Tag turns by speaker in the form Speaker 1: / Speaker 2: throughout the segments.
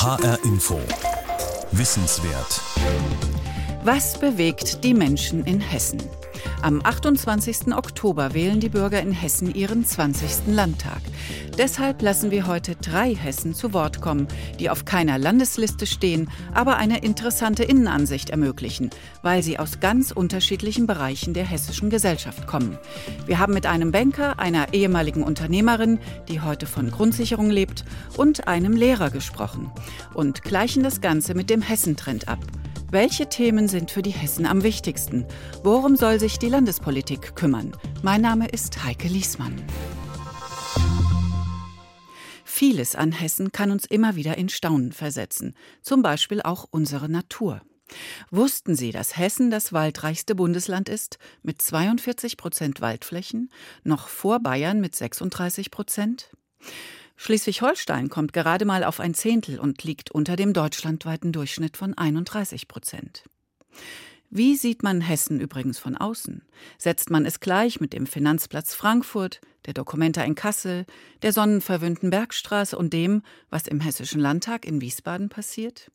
Speaker 1: HR Info. Wissenswert.
Speaker 2: Was bewegt die Menschen in Hessen? Am 28. Oktober wählen die Bürger in Hessen ihren 20. Landtag. Deshalb lassen wir heute drei Hessen zu Wort kommen, die auf keiner Landesliste stehen, aber eine interessante Innenansicht ermöglichen, weil sie aus ganz unterschiedlichen Bereichen der hessischen Gesellschaft kommen. Wir haben mit einem Banker, einer ehemaligen Unternehmerin, die heute von Grundsicherung lebt, und einem Lehrer gesprochen und gleichen das Ganze mit dem Hessentrend ab. Welche Themen sind für die Hessen am wichtigsten? Worum soll sich die Landespolitik kümmern? Mein Name ist Heike Liesmann. Vieles an Hessen kann uns immer wieder in Staunen versetzen, zum Beispiel auch unsere Natur. Wussten Sie, dass Hessen das waldreichste Bundesland ist, mit 42 Prozent Waldflächen, noch vor Bayern mit 36 Prozent? Schleswig-Holstein kommt gerade mal auf ein Zehntel und liegt unter dem deutschlandweiten Durchschnitt von 31 Prozent. Wie sieht man Hessen übrigens von außen? Setzt man es gleich mit dem Finanzplatz Frankfurt, der Dokumenta in Kassel, der sonnenverwöhnten Bergstraße und dem, was im Hessischen Landtag in Wiesbaden passiert?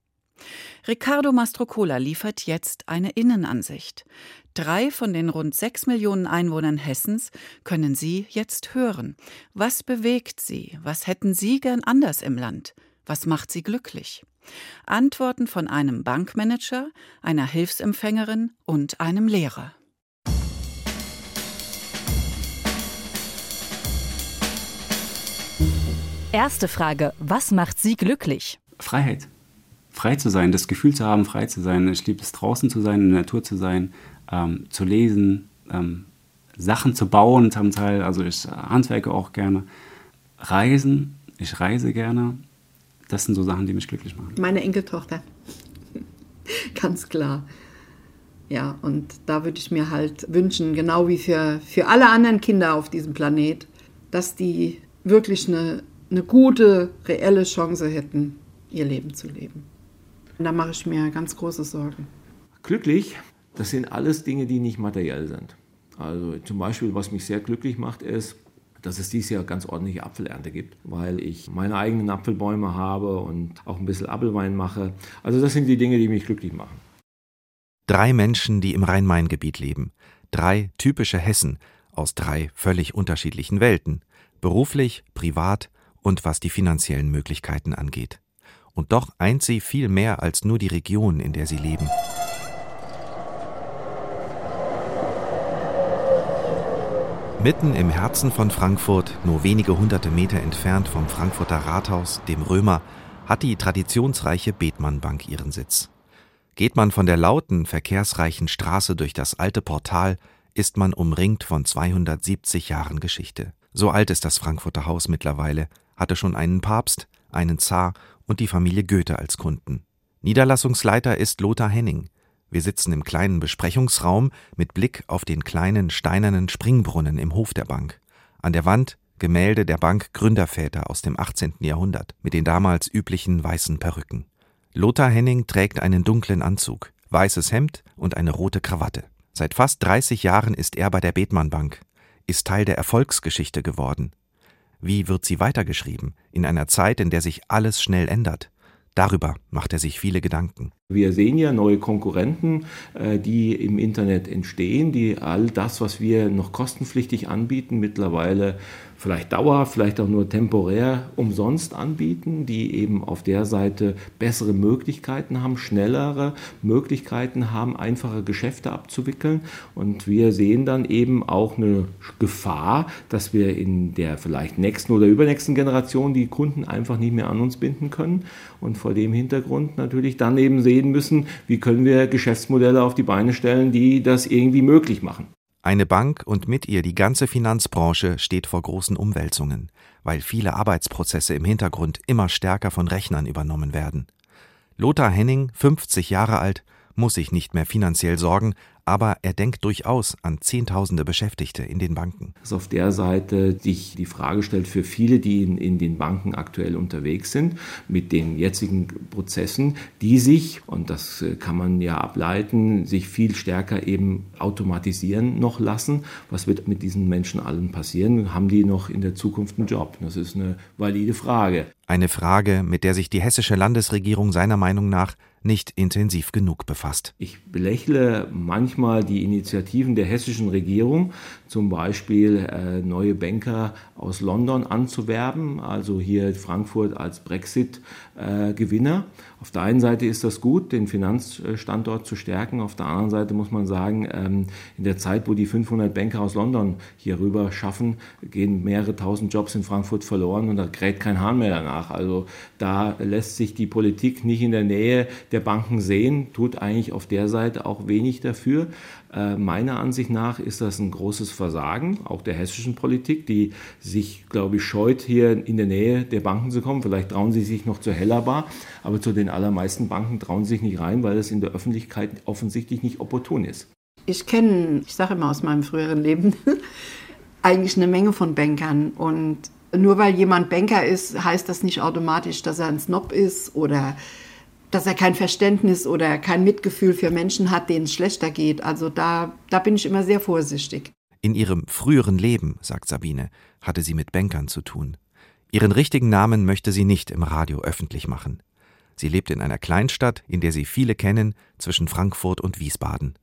Speaker 2: Riccardo Mastrocola liefert jetzt eine Innenansicht. Drei von den rund sechs Millionen Einwohnern Hessens können Sie jetzt hören. Was bewegt Sie? Was hätten Sie gern anders im Land? Was macht Sie glücklich? Antworten von einem Bankmanager, einer Hilfsempfängerin und einem Lehrer.
Speaker 3: Erste Frage, was macht Sie glücklich?
Speaker 4: Freiheit frei zu sein, das Gefühl zu haben, frei zu sein. Ich liebe es, draußen zu sein, in der Natur zu sein, ähm, zu lesen, ähm, Sachen zu bauen zum Teil. Also ich handwerke auch gerne. Reisen, ich reise gerne. Das sind so Sachen, die mich glücklich machen.
Speaker 5: Meine Enkeltochter, ganz klar. Ja, und da würde ich mir halt wünschen, genau wie für, für alle anderen Kinder auf diesem Planet, dass die wirklich eine, eine gute, reelle Chance hätten, ihr Leben zu leben. Da mache ich mir ganz große Sorgen.
Speaker 6: Glücklich, das sind alles Dinge, die nicht materiell sind. Also zum Beispiel, was mich sehr glücklich macht, ist, dass es dieses Jahr ganz ordentliche Apfelernte gibt, weil ich meine eigenen Apfelbäume habe und auch ein bisschen Apfelwein mache. Also das sind die Dinge, die mich glücklich machen.
Speaker 7: Drei Menschen, die im Rhein-Main-Gebiet leben. Drei typische Hessen aus drei völlig unterschiedlichen Welten. Beruflich, privat und was die finanziellen Möglichkeiten angeht und doch eint sie viel mehr als nur die Region, in der sie leben. Mitten im Herzen von Frankfurt, nur wenige hunderte Meter entfernt vom Frankfurter Rathaus, dem Römer, hat die traditionsreiche Bethmann Bank ihren Sitz. Geht man von der lauten, verkehrsreichen Straße durch das alte Portal, ist man umringt von 270 Jahren Geschichte. So alt ist das Frankfurter Haus mittlerweile, hatte schon einen Papst, einen Zar und die Familie Goethe als Kunden. Niederlassungsleiter ist Lothar Henning. Wir sitzen im kleinen Besprechungsraum mit Blick auf den kleinen steinernen Springbrunnen im Hof der Bank. An der Wand Gemälde der Bank Gründerväter aus dem 18. Jahrhundert mit den damals üblichen weißen Perücken. Lothar Henning trägt einen dunklen Anzug, weißes Hemd und eine rote Krawatte. Seit fast 30 Jahren ist er bei der Bethmann Bank, ist Teil der Erfolgsgeschichte geworden wie wird sie weitergeschrieben, in einer Zeit, in der sich alles schnell ändert? Darüber macht er sich viele Gedanken.
Speaker 6: Wir sehen ja neue Konkurrenten, äh, die im Internet entstehen, die all das, was wir noch kostenpflichtig anbieten, mittlerweile vielleicht dauerhaft, vielleicht auch nur temporär umsonst anbieten, die eben auf der Seite bessere Möglichkeiten haben, schnellere Möglichkeiten haben, einfache Geschäfte abzuwickeln. Und wir sehen dann eben auch eine Gefahr, dass wir in der vielleicht nächsten oder übernächsten Generation die Kunden einfach nicht mehr an uns binden können. Und vor dem Hintergrund natürlich dann eben sehen, reden müssen, wie können wir Geschäftsmodelle auf die Beine stellen, die das irgendwie möglich machen.
Speaker 7: Eine Bank und mit ihr die ganze Finanzbranche steht vor großen Umwälzungen, weil viele Arbeitsprozesse im Hintergrund immer stärker von Rechnern übernommen werden. Lothar Henning, 50 Jahre alt, muss sich nicht mehr finanziell sorgen, aber er denkt durchaus an Zehntausende Beschäftigte in den Banken.
Speaker 6: Dass auf der Seite sich die Frage stellt für viele, die in, in den Banken aktuell unterwegs sind, mit den jetzigen Prozessen, die sich, und das äh, kann man ja ableiten, sich viel stärker eben automatisieren noch lassen. Was wird mit diesen Menschen allen passieren? Haben die noch in der Zukunft einen Job? Das ist eine valide Frage.
Speaker 7: Eine Frage, mit der sich die hessische Landesregierung seiner Meinung nach nicht intensiv genug befasst.
Speaker 6: Ich belächle manchmal die Initiativen der hessischen Regierung, zum Beispiel äh, neue Banker aus London anzuwerben, also hier Frankfurt als Brexit-Gewinner. Äh, auf der einen Seite ist das gut, den Finanzstandort zu stärken. Auf der anderen Seite muss man sagen, ähm, in der Zeit, wo die 500 Banker aus London hier rüber schaffen, gehen mehrere tausend Jobs in Frankfurt verloren und da kräht kein Hahn mehr danach. Also da lässt sich die Politik nicht in der Nähe der Banken sehen, tut eigentlich auf der Seite auch wenig dafür. Äh, meiner Ansicht nach ist das ein großes Versagen, auch der hessischen Politik, die sich, glaube ich, scheut, hier in der Nähe der Banken zu kommen. Vielleicht trauen sie sich noch zur Hellerbar, aber zu den allermeisten Banken trauen sie sich nicht rein, weil es in der Öffentlichkeit offensichtlich nicht opportun ist.
Speaker 5: Ich kenne, ich sage immer aus meinem früheren Leben, eigentlich eine Menge von Bankern und nur weil jemand Banker ist, heißt das nicht automatisch, dass er ein Snob ist oder dass er kein Verständnis oder kein Mitgefühl für Menschen hat, denen es schlechter geht. Also da, da bin ich immer sehr vorsichtig.
Speaker 7: In ihrem früheren Leben, sagt Sabine, hatte sie mit Bankern zu tun. Ihren richtigen Namen möchte sie nicht im Radio öffentlich machen. Sie lebt in einer Kleinstadt, in der sie viele kennen, zwischen Frankfurt und Wiesbaden.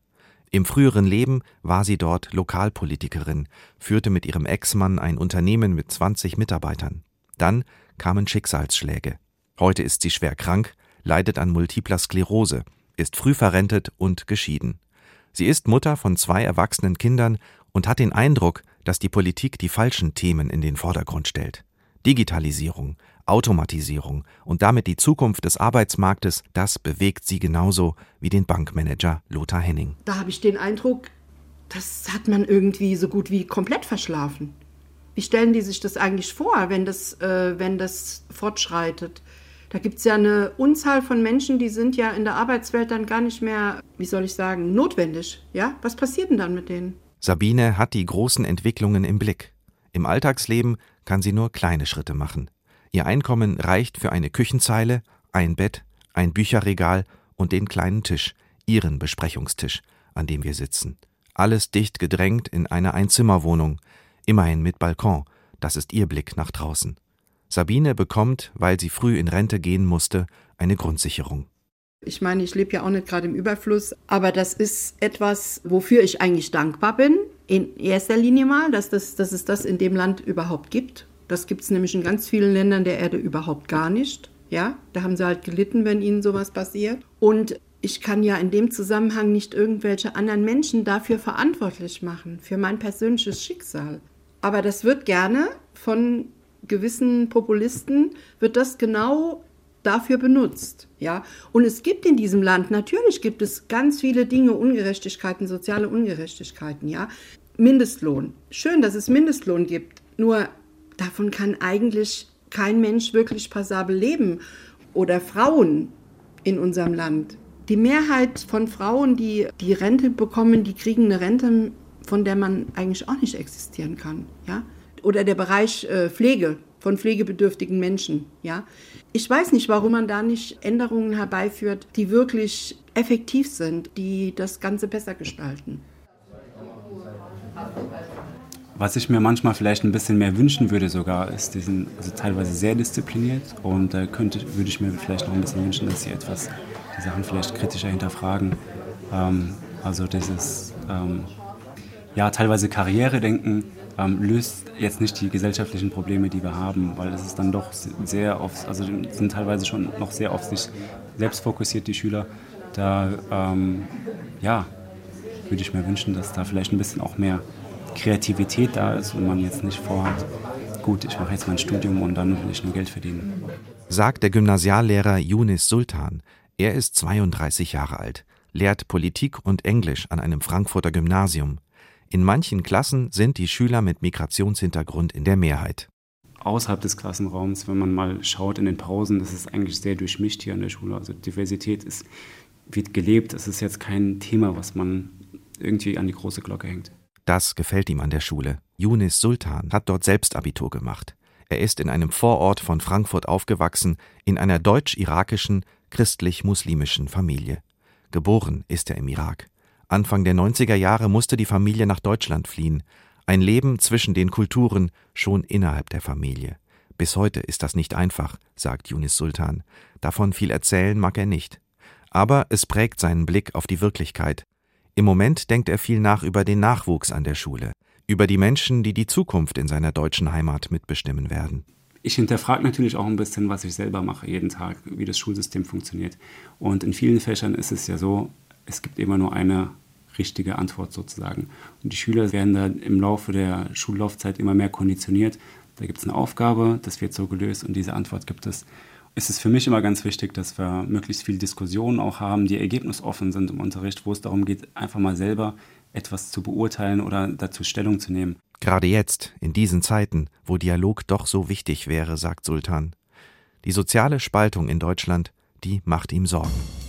Speaker 7: Im früheren Leben war sie dort Lokalpolitikerin, führte mit ihrem Ex-Mann ein Unternehmen mit 20 Mitarbeitern. Dann kamen Schicksalsschläge. Heute ist sie schwer krank, leidet an multipler Sklerose, ist früh verrentet und geschieden. Sie ist Mutter von zwei erwachsenen Kindern und hat den Eindruck, dass die Politik die falschen Themen in den Vordergrund stellt. Digitalisierung, Automatisierung und damit die Zukunft des Arbeitsmarktes, das bewegt sie genauso wie den Bankmanager Lothar Henning.
Speaker 5: Da habe ich den Eindruck, das hat man irgendwie so gut wie komplett verschlafen. Wie stellen die sich das eigentlich vor, wenn das, äh, wenn das fortschreitet? Da gibt es ja eine Unzahl von Menschen, die sind ja in der Arbeitswelt dann gar nicht mehr, wie soll ich sagen, notwendig. Ja, was passiert denn dann mit denen?
Speaker 7: Sabine hat die großen Entwicklungen im Blick. Im Alltagsleben kann sie nur kleine Schritte machen. Ihr Einkommen reicht für eine Küchenzeile, ein Bett, ein Bücherregal und den kleinen Tisch, ihren Besprechungstisch, an dem wir sitzen. Alles dicht gedrängt in einer Einzimmerwohnung, immerhin mit Balkon, das ist ihr Blick nach draußen. Sabine bekommt, weil sie früh in Rente gehen musste, eine Grundsicherung.
Speaker 5: Ich meine, ich lebe ja auch nicht gerade im Überfluss, aber das ist etwas, wofür ich eigentlich dankbar bin. In erster Linie mal, dass, das, dass es das in dem Land überhaupt gibt. Das gibt es nämlich in ganz vielen Ländern der Erde überhaupt gar nicht. Ja, da haben sie halt gelitten, wenn ihnen sowas passiert. Und ich kann ja in dem Zusammenhang nicht irgendwelche anderen Menschen dafür verantwortlich machen, für mein persönliches Schicksal. Aber das wird gerne von gewissen Populisten wird das genau dafür benutzt. Ja? Und es gibt in diesem Land, natürlich gibt es ganz viele Dinge, Ungerechtigkeiten, soziale Ungerechtigkeiten. Ja? Mindestlohn. Schön, dass es Mindestlohn gibt. Nur davon kann eigentlich kein Mensch wirklich passabel leben. Oder Frauen in unserem Land. Die Mehrheit von Frauen, die die Rente bekommen, die kriegen eine Rente, von der man eigentlich auch nicht existieren kann. Ja? Oder der Bereich äh, Pflege von pflegebedürftigen Menschen. Ja? Ich weiß nicht, warum man da nicht Änderungen herbeiführt, die wirklich effektiv sind, die das Ganze besser gestalten.
Speaker 4: Was ich mir manchmal vielleicht ein bisschen mehr wünschen würde sogar, ist, die sind also teilweise sehr diszipliniert und da könnte, würde ich mir vielleicht noch ein bisschen wünschen, dass sie etwas die Sachen vielleicht kritischer hinterfragen. Ähm, also dieses ähm, ja, teilweise Karrieredenken ähm, löst jetzt nicht die gesellschaftlichen Probleme, die wir haben, weil es ist dann doch sehr oft, also sind teilweise schon noch sehr oft sich selbst fokussiert, die Schüler. Da, ähm, ja, würde ich mir wünschen, dass da vielleicht ein bisschen auch mehr Kreativität da ist und man jetzt nicht vorhat, gut, ich mache jetzt mein Studium und dann will ich nur Geld verdienen.
Speaker 7: Sagt der Gymnasiallehrer Yunis Sultan. Er ist 32 Jahre alt, lehrt Politik und Englisch an einem Frankfurter Gymnasium. In manchen Klassen sind die Schüler mit Migrationshintergrund in der Mehrheit.
Speaker 4: Außerhalb des Klassenraums, wenn man mal schaut in den Pausen, ist es eigentlich sehr durchmischt hier an der Schule. Also Diversität ist, wird gelebt. Es ist jetzt kein Thema, was man irgendwie an die große Glocke hängt.
Speaker 7: Das gefällt ihm an der Schule. Yunis Sultan hat dort selbst Abitur gemacht. Er ist in einem Vorort von Frankfurt aufgewachsen, in einer deutsch-irakischen, christlich-muslimischen Familie. Geboren ist er im Irak. Anfang der 90er Jahre musste die Familie nach Deutschland fliehen. Ein Leben zwischen den Kulturen, schon innerhalb der Familie. Bis heute ist das nicht einfach, sagt Yunis Sultan. Davon viel erzählen mag er nicht. Aber es prägt seinen Blick auf die Wirklichkeit. Im Moment denkt er viel nach über den Nachwuchs an der Schule, über die Menschen, die die Zukunft in seiner deutschen Heimat mitbestimmen werden.
Speaker 4: Ich hinterfrage natürlich auch ein bisschen, was ich selber mache jeden Tag, wie das Schulsystem funktioniert. Und in vielen Fächern ist es ja so, es gibt immer nur eine richtige Antwort sozusagen. Und die Schüler werden dann im Laufe der Schullaufzeit immer mehr konditioniert. Da gibt es eine Aufgabe, das wird so gelöst und diese Antwort gibt es. Es ist für mich immer ganz wichtig, dass wir möglichst viel Diskussionen auch haben, die ergebnisoffen sind im Unterricht, wo es darum geht, einfach mal selber etwas zu beurteilen oder dazu Stellung zu nehmen.
Speaker 7: Gerade jetzt, in diesen Zeiten, wo Dialog doch so wichtig wäre, sagt Sultan. Die soziale Spaltung in Deutschland, die macht ihm Sorgen.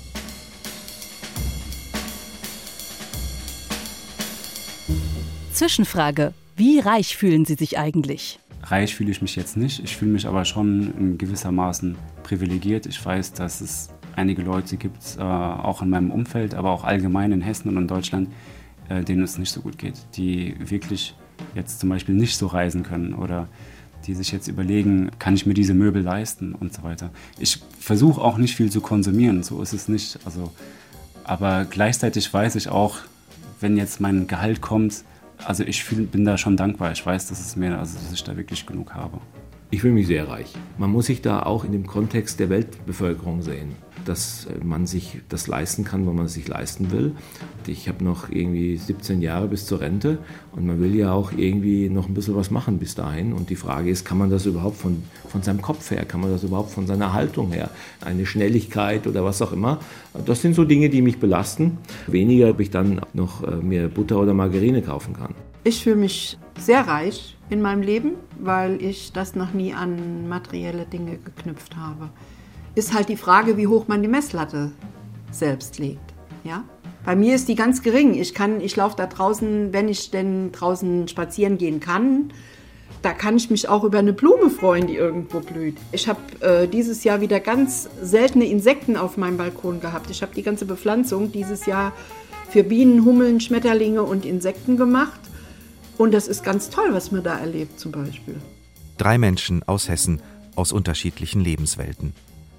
Speaker 3: Zwischenfrage. Wie reich fühlen Sie sich eigentlich?
Speaker 4: Reich fühle ich mich jetzt nicht. Ich fühle mich aber schon in gewissermaßen privilegiert. Ich weiß, dass es einige Leute gibt, äh, auch in meinem Umfeld, aber auch allgemein in Hessen und in Deutschland, äh, denen es nicht so gut geht, die wirklich jetzt zum Beispiel nicht so reisen können oder die sich jetzt überlegen, kann ich mir diese Möbel leisten und so weiter. Ich versuche auch nicht viel zu konsumieren, so ist es nicht. Also, aber gleichzeitig weiß ich auch, wenn jetzt mein Gehalt kommt, also ich fühl, bin da schon dankbar. Ich weiß, dass es mir, also dass ich da wirklich genug habe.
Speaker 6: Ich fühle mich sehr reich. Man muss sich da auch in dem Kontext der Weltbevölkerung sehen, dass äh, man sich das leisten kann, was man sich leisten will. Ich habe noch irgendwie 17 Jahre bis zur Rente und man will ja auch irgendwie noch ein bisschen was machen bis dahin. Und die Frage ist, kann man das überhaupt von, von seinem Kopf her, kann man das überhaupt von seiner Haltung her, eine Schnelligkeit oder was auch immer. Das sind so Dinge, die mich belasten. Weniger, ob ich dann noch äh, mir Butter oder Margarine kaufen kann.
Speaker 5: Ich fühle mich sehr reich in meinem Leben, weil ich das noch nie an materielle Dinge geknüpft habe. Ist halt die Frage, wie hoch man die Messlatte selbst legt. Ja? Bei mir ist die ganz gering. Ich, ich laufe da draußen, wenn ich denn draußen spazieren gehen kann, da kann ich mich auch über eine Blume freuen, die irgendwo blüht. Ich habe äh, dieses Jahr wieder ganz seltene Insekten auf meinem Balkon gehabt. Ich habe die ganze Bepflanzung dieses Jahr für Bienen, Hummeln, Schmetterlinge und Insekten gemacht. Und das ist ganz toll, was man da erlebt zum Beispiel.
Speaker 7: Drei Menschen aus Hessen, aus unterschiedlichen Lebenswelten.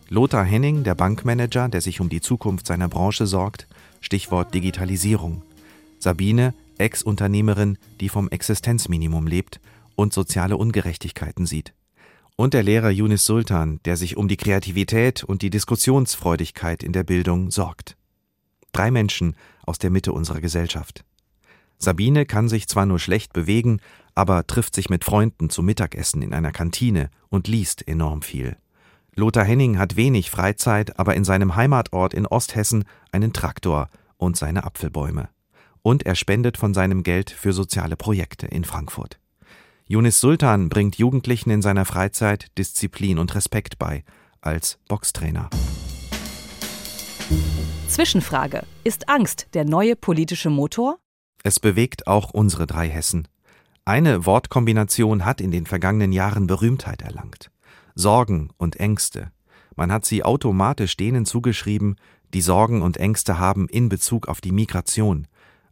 Speaker 7: Lothar Henning, der Bankmanager, der sich um die Zukunft seiner Branche sorgt, Stichwort Digitalisierung. Sabine, Ex-Unternehmerin, die vom Existenzminimum lebt und soziale Ungerechtigkeiten sieht. Und der Lehrer Yunis Sultan, der sich um die Kreativität und die Diskussionsfreudigkeit in der Bildung sorgt. Drei Menschen aus der Mitte unserer Gesellschaft. Sabine kann sich zwar nur schlecht bewegen, aber trifft sich mit Freunden zum Mittagessen in einer Kantine und liest enorm viel. Lothar Henning hat wenig Freizeit, aber in seinem Heimatort in Osthessen einen Traktor und seine Apfelbäume. Und er spendet von seinem Geld für soziale Projekte in Frankfurt. Yunis Sultan bringt Jugendlichen in seiner Freizeit Disziplin und Respekt bei, als Boxtrainer.
Speaker 3: Zwischenfrage. Ist Angst der neue politische Motor?
Speaker 7: Es bewegt auch unsere drei Hessen. Eine Wortkombination hat in den vergangenen Jahren Berühmtheit erlangt. Sorgen und Ängste. Man hat sie automatisch denen zugeschrieben, die Sorgen und Ängste haben in Bezug auf die Migration.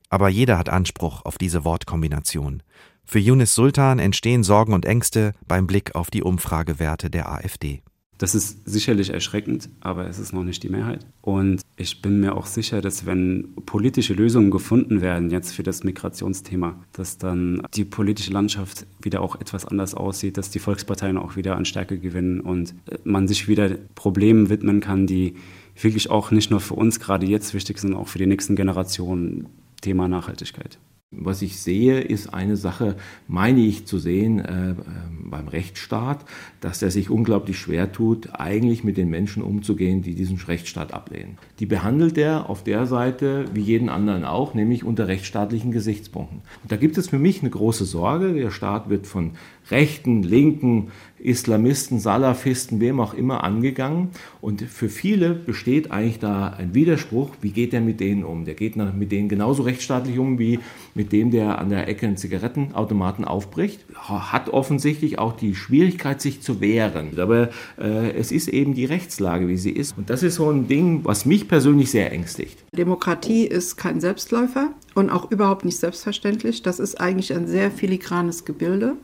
Speaker 7: Aber jeder hat Anspruch auf diese Wortkombination. Für Yunis Sultan entstehen Sorgen und Ängste beim Blick auf die Umfragewerte der AfD.
Speaker 4: Das ist sicherlich erschreckend, aber es ist noch nicht die Mehrheit. Und ich bin mir auch sicher, dass wenn politische Lösungen gefunden werden jetzt für das Migrationsthema, dass dann die politische Landschaft wieder auch etwas anders aussieht, dass die Volksparteien auch wieder an Stärke gewinnen und man sich wieder Problemen widmen kann, die wirklich auch nicht nur für uns gerade jetzt wichtig sind, auch für die nächsten Generationen. Thema Nachhaltigkeit.
Speaker 6: Was ich sehe, ist eine Sache, meine ich zu sehen äh, beim Rechtsstaat, dass er sich unglaublich schwer tut, eigentlich mit den Menschen umzugehen, die diesen Rechtsstaat ablehnen. Die behandelt er auf der Seite wie jeden anderen auch, nämlich unter rechtsstaatlichen Gesichtspunkten. Und da gibt es für mich eine große Sorge. Der Staat wird von Rechten, Linken, Islamisten, Salafisten, wem auch immer angegangen. Und für viele besteht eigentlich da ein Widerspruch. Wie geht er mit denen um? Der geht mit denen genauso rechtsstaatlich um wie mit dem, der an der Ecke einen Zigarettenautomaten aufbricht. Hat offensichtlich auch die Schwierigkeit, sich zu wehren. Aber äh, es ist eben die Rechtslage, wie sie ist. Und das ist so ein Ding, was mich persönlich sehr ängstigt.
Speaker 5: Demokratie ist kein Selbstläufer und auch überhaupt nicht selbstverständlich. Das ist eigentlich ein sehr filigranes Gebilde.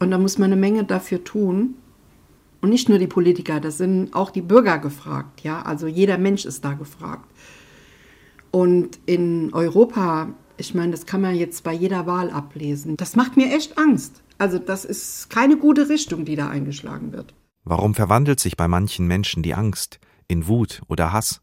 Speaker 5: Und da muss man eine Menge dafür tun, Und nicht nur die Politiker, das sind auch die Bürger gefragt. Ja? Also jeder Mensch ist da gefragt. Und in Europa, ich meine, das kann man jetzt bei jeder Wahl ablesen. Das macht mir echt Angst. Also das ist keine gute Richtung, die da eingeschlagen wird.
Speaker 7: Warum verwandelt sich bei manchen Menschen die Angst in Wut oder Hass?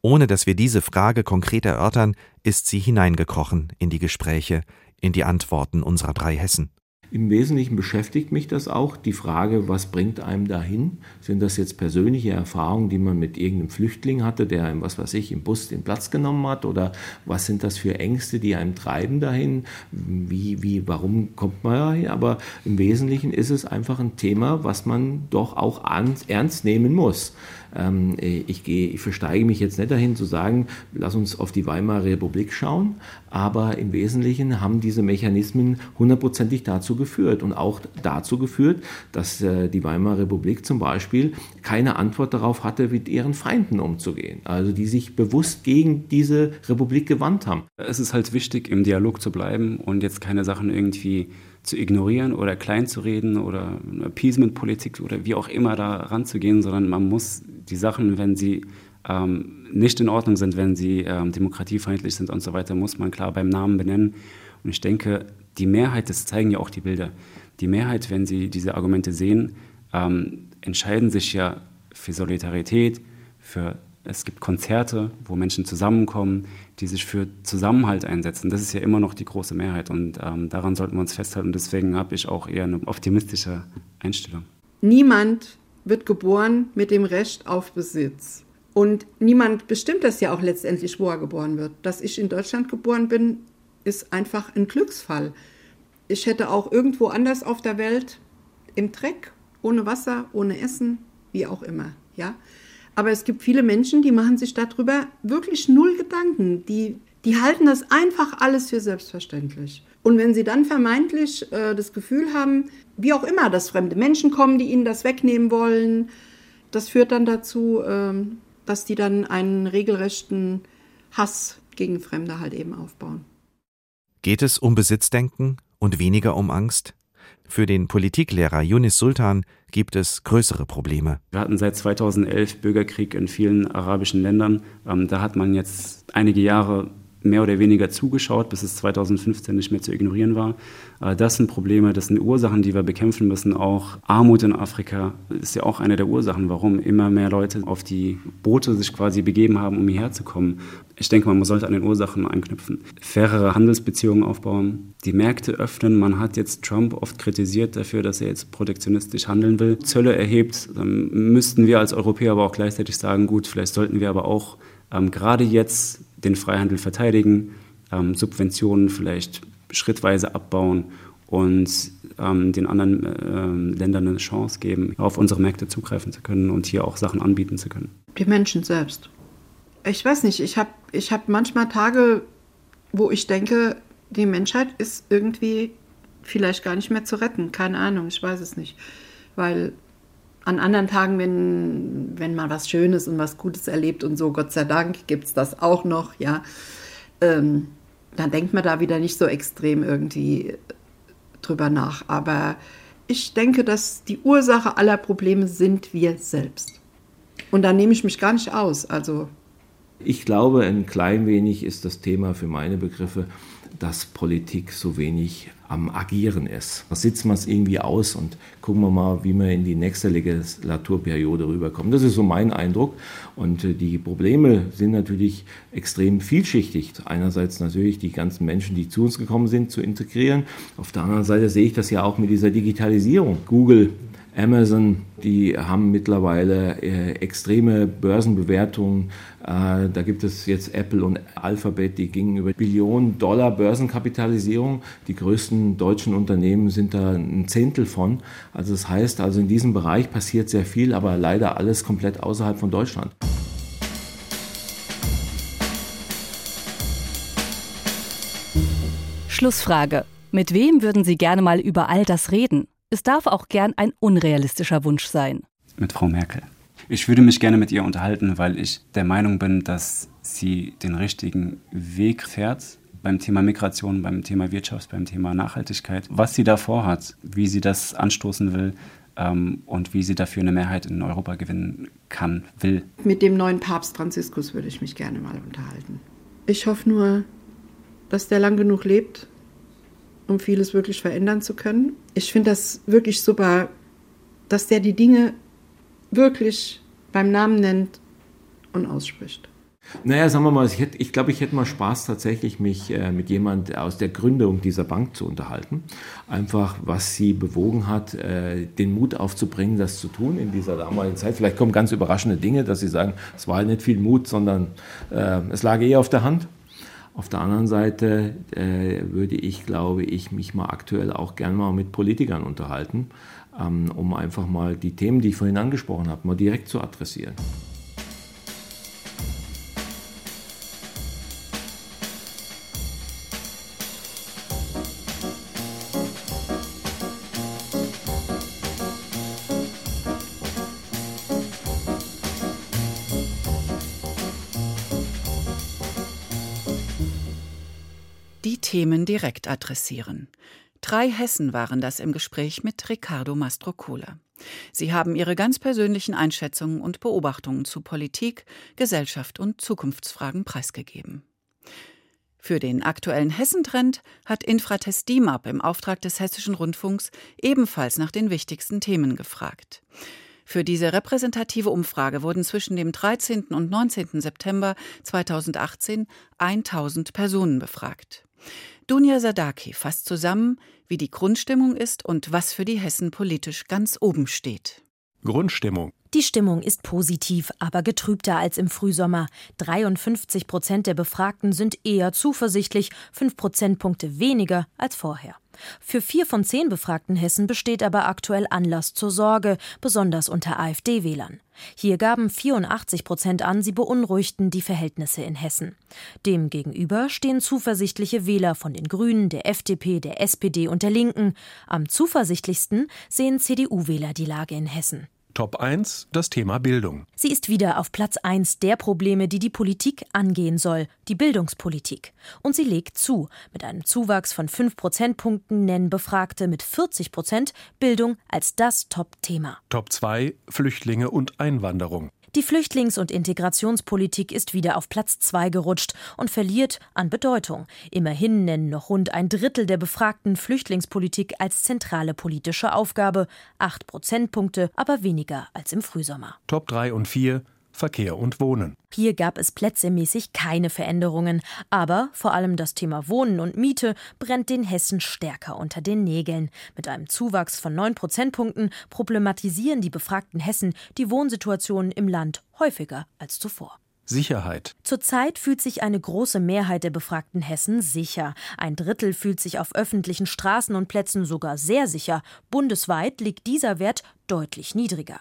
Speaker 7: Ohne dass wir diese Frage konkret erörtern, ist sie hineingekrochen in die Gespräche, in die Antworten unserer drei Hessen.
Speaker 6: Im Wesentlichen beschäftigt mich das auch, die Frage, was bringt einem dahin? Sind das jetzt persönliche Erfahrungen, die man mit irgendeinem Flüchtling hatte, der einem, was weiß ich, im Bus den Platz genommen hat? Oder was sind das für Ängste, die einem treiben dahin? Wie, wie, warum kommt man dahin? Aber im Wesentlichen ist es einfach ein Thema, was man doch auch ernst nehmen muss. Ähm, ich, gehe, ich versteige mich jetzt nicht dahin zu sagen, lass uns auf die Weimarer Republik schauen, aber im Wesentlichen haben diese Mechanismen hundertprozentig dazu geführt und auch dazu geführt, dass äh, die Weimarer Republik zum Beispiel keine Antwort darauf hatte, mit ihren Feinden umzugehen. Also die sich bewusst gegen diese Republik gewandt haben.
Speaker 4: Es ist halt wichtig, im Dialog zu bleiben und jetzt keine Sachen irgendwie zu ignorieren oder klein zu reden oder Appeasement-Politik oder wie auch immer da ranzugehen, sondern man muss die Sachen, wenn sie ähm, nicht in Ordnung sind, wenn sie ähm, demokratiefeindlich sind und so weiter, muss man klar beim Namen benennen. Und ich denke, die Mehrheit, das zeigen ja auch die Bilder, die Mehrheit, wenn sie diese Argumente sehen, ähm, entscheiden sich ja für Solidarität, für es gibt Konzerte, wo Menschen zusammenkommen, die sich für Zusammenhalt einsetzen. Das ist ja immer noch die große Mehrheit und ähm, daran sollten wir uns festhalten. Deswegen habe ich auch eher eine optimistische Einstellung.
Speaker 5: Niemand wird geboren mit dem Recht auf Besitz. Und niemand bestimmt das ja auch letztendlich, wo er geboren wird. Dass ich in Deutschland geboren bin, ist einfach ein Glücksfall. Ich hätte auch irgendwo anders auf der Welt im Dreck, ohne Wasser, ohne Essen, wie auch immer, ja. Aber es gibt viele Menschen, die machen sich darüber wirklich null Gedanken. Die, die halten das einfach alles für selbstverständlich. Und wenn sie dann vermeintlich äh, das Gefühl haben, wie auch immer, dass fremde Menschen kommen, die ihnen das wegnehmen wollen, das führt dann dazu, äh, dass die dann einen regelrechten Hass gegen Fremde halt eben aufbauen.
Speaker 7: Geht es um Besitzdenken und weniger um Angst? Für den Politiklehrer Yunis Sultan gibt es größere Probleme.
Speaker 4: Wir hatten seit 2011 Bürgerkrieg in vielen arabischen Ländern. Ähm, da hat man jetzt einige Jahre mehr oder weniger zugeschaut, bis es 2015 nicht mehr zu ignorieren war. Äh, das sind Probleme, das sind Ursachen, die wir bekämpfen müssen. Auch Armut in Afrika ist ja auch eine der Ursachen, warum immer mehr Leute auf die Boote sich quasi begeben haben, um hierher zu kommen. Ich denke, man sollte an den Ursachen anknüpfen. Fairere Handelsbeziehungen aufbauen, die Märkte öffnen. Man hat jetzt Trump oft kritisiert dafür, dass er jetzt protektionistisch handeln will. Zölle erhebt, dann müssten wir als Europäer aber auch gleichzeitig sagen, gut, vielleicht sollten wir aber auch ähm, gerade jetzt den Freihandel verteidigen, ähm, Subventionen vielleicht schrittweise abbauen und ähm, den anderen äh, Ländern eine Chance geben, auf unsere Märkte zugreifen zu können und hier auch Sachen anbieten zu können.
Speaker 5: Die Menschen selbst. Ich weiß nicht, ich habe ich hab manchmal Tage, wo ich denke, die Menschheit ist irgendwie vielleicht gar nicht mehr zu retten. Keine Ahnung, ich weiß es nicht. Weil an anderen Tagen, wenn, wenn man was Schönes und was Gutes erlebt und so, Gott sei Dank, gibt es das auch noch, ja, ähm, dann denkt man da wieder nicht so extrem irgendwie drüber nach. Aber ich denke, dass die Ursache aller Probleme sind wir selbst. Und da nehme ich mich gar nicht aus. Also
Speaker 6: ich glaube, ein klein wenig ist das Thema für meine Begriffe, dass Politik so wenig am Agieren ist. Da sitzen wir es irgendwie aus und gucken wir mal, wie wir in die nächste Legislaturperiode rüberkommen. Das ist so mein Eindruck. Und äh, die Probleme sind natürlich extrem vielschichtig. Einerseits natürlich die ganzen Menschen, die zu uns gekommen sind, zu integrieren. Auf der anderen Seite sehe ich das ja auch mit dieser Digitalisierung. Google Amazon, die haben mittlerweile äh, extreme Börsenbewertungen. Äh, da gibt es jetzt Apple und Alphabet, die gingen über Billionen Dollar Börsenkapitalisierung. Die größten deutschen Unternehmen sind da ein Zehntel von. Also das heißt, also in diesem Bereich passiert sehr viel, aber leider alles komplett außerhalb von Deutschland.
Speaker 3: Schlussfrage. Mit wem würden Sie gerne mal über all das reden? Es darf auch gern ein unrealistischer Wunsch sein.
Speaker 4: Mit Frau Merkel. Ich würde mich gerne mit ihr unterhalten, weil ich der Meinung bin, dass sie den richtigen Weg fährt beim Thema Migration, beim Thema Wirtschaft, beim Thema Nachhaltigkeit. Was sie da vorhat, wie sie das anstoßen will, ähm, und wie sie dafür eine Mehrheit in Europa gewinnen kann, will.
Speaker 5: Mit dem neuen Papst Franziskus würde ich mich gerne mal unterhalten. Ich hoffe nur, dass der lang genug lebt, um vieles wirklich verändern zu können. Ich finde das wirklich super, dass der die Dinge wirklich beim Namen nennt und ausspricht.
Speaker 6: Naja, sagen wir mal, ich, hätte, ich glaube, ich hätte mal Spaß tatsächlich, mich äh, mit jemand aus der Gründung dieser Bank zu unterhalten. Einfach, was sie bewogen hat, äh, den Mut aufzubringen, das zu tun in dieser damaligen Zeit. Vielleicht kommen ganz überraschende Dinge, dass sie sagen, es war halt nicht viel Mut, sondern äh, es lag eher auf der Hand. Auf der anderen Seite äh, würde ich, glaube ich, mich mal aktuell auch gerne mal mit Politikern unterhalten, ähm, um einfach mal die Themen, die ich vorhin angesprochen habe, mal direkt zu adressieren.
Speaker 2: Themen direkt adressieren. Drei Hessen waren das im Gespräch mit Riccardo Mastrocola. Sie haben ihre ganz persönlichen Einschätzungen und Beobachtungen zu Politik, Gesellschaft und Zukunftsfragen preisgegeben. Für den aktuellen Hessentrend hat Infratest DIMAP im Auftrag des Hessischen Rundfunks ebenfalls nach den wichtigsten Themen gefragt. Für diese repräsentative Umfrage wurden zwischen dem 13. und 19. September 2018 1000 Personen befragt. Dunja Sadaki fasst zusammen, wie die Grundstimmung ist und was für die Hessen politisch ganz oben steht.
Speaker 1: Grundstimmung.
Speaker 8: Die Stimmung ist positiv, aber getrübter als im Frühsommer. 53 Prozent der Befragten sind eher zuversichtlich, fünf Prozentpunkte weniger als vorher. Für vier von zehn befragten Hessen besteht aber aktuell Anlass zur Sorge, besonders unter AfD-Wählern. Hier gaben 84 Prozent an, sie beunruhigten die Verhältnisse in Hessen. Demgegenüber stehen zuversichtliche Wähler von den Grünen, der FDP, der SPD und der Linken. Am zuversichtlichsten sehen CDU-Wähler die Lage in Hessen.
Speaker 1: Top 1 das Thema Bildung.
Speaker 8: Sie ist wieder auf Platz 1 der Probleme, die die Politik angehen soll, die Bildungspolitik. Und sie legt zu. Mit einem Zuwachs von 5 Prozentpunkten nennen Befragte mit 40 Prozent Bildung als das Top-Thema.
Speaker 1: Top 2 Flüchtlinge und Einwanderung.
Speaker 8: Die Flüchtlings- und Integrationspolitik ist wieder auf Platz zwei gerutscht und verliert an Bedeutung. Immerhin nennen noch rund ein Drittel der Befragten Flüchtlingspolitik als zentrale politische Aufgabe, acht Prozentpunkte aber weniger als im Frühsommer.
Speaker 1: Top 3 und 4 Verkehr und Wohnen.
Speaker 8: Hier gab es plätzemäßig keine Veränderungen, aber vor allem das Thema Wohnen und Miete brennt den Hessen stärker unter den Nägeln. Mit einem Zuwachs von neun Prozentpunkten problematisieren die befragten Hessen die Wohnsituation im Land häufiger als zuvor.
Speaker 1: Sicherheit.
Speaker 8: Zurzeit fühlt sich eine große Mehrheit der befragten Hessen sicher. Ein Drittel fühlt sich auf öffentlichen Straßen und Plätzen sogar sehr sicher. Bundesweit liegt dieser Wert deutlich niedriger.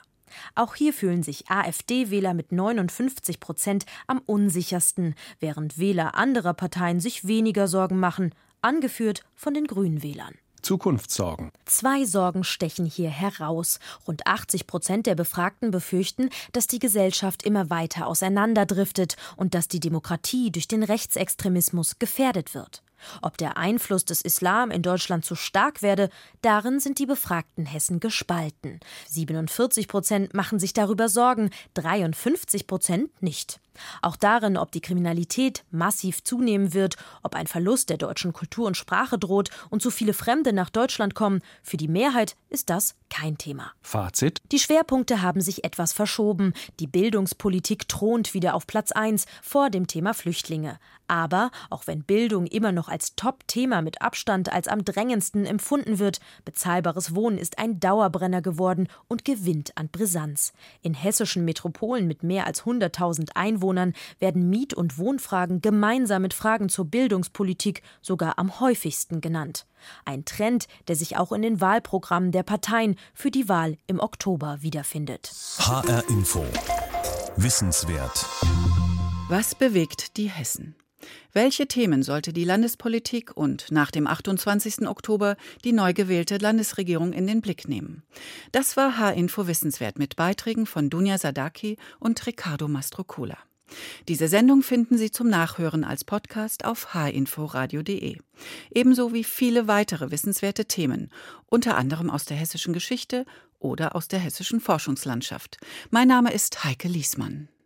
Speaker 8: Auch hier fühlen sich AfD-Wähler mit 59 Prozent am unsichersten, während Wähler anderer Parteien sich weniger Sorgen machen, angeführt von den Grünen-Wählern.
Speaker 1: Zukunftssorgen.
Speaker 8: Zwei Sorgen stechen hier heraus. Rund 80 Prozent der Befragten befürchten, dass die Gesellschaft immer weiter auseinanderdriftet und dass die Demokratie durch den Rechtsextremismus gefährdet wird. Ob der Einfluss des Islam in Deutschland zu stark werde, darin sind die befragten Hessen gespalten. 47 Prozent machen sich darüber Sorgen, 53 Prozent nicht. Auch darin, ob die Kriminalität massiv zunehmen wird, ob ein Verlust der deutschen Kultur und Sprache droht und zu viele Fremde nach Deutschland kommen, für die Mehrheit ist das kein Thema.
Speaker 1: Fazit?
Speaker 8: Die Schwerpunkte haben sich etwas verschoben. Die Bildungspolitik thront wieder auf Platz 1 vor dem Thema Flüchtlinge. Aber auch wenn Bildung immer noch als Top-Thema mit Abstand als am drängendsten empfunden wird, bezahlbares Wohnen ist ein Dauerbrenner geworden und gewinnt an Brisanz. In hessischen Metropolen mit mehr als 100.000 Einwohnern werden Miet- und Wohnfragen gemeinsam mit Fragen zur Bildungspolitik sogar am häufigsten genannt. Ein Trend, der sich auch in den Wahlprogrammen der Parteien für die Wahl im Oktober wiederfindet.
Speaker 1: HR Info. Wissenswert.
Speaker 2: Was bewegt die Hessen? Welche Themen sollte die Landespolitik und nach dem 28. Oktober die neu gewählte Landesregierung in den Blick nehmen? Das war H-Info Wissenswert mit Beiträgen von Dunja Sadaki und Riccardo Mastrocola. Diese Sendung finden Sie zum Nachhören als Podcast auf hinforadio.de. Ebenso wie viele weitere wissenswerte Themen, unter anderem aus der hessischen Geschichte oder aus der hessischen Forschungslandschaft. Mein Name ist Heike Liesmann.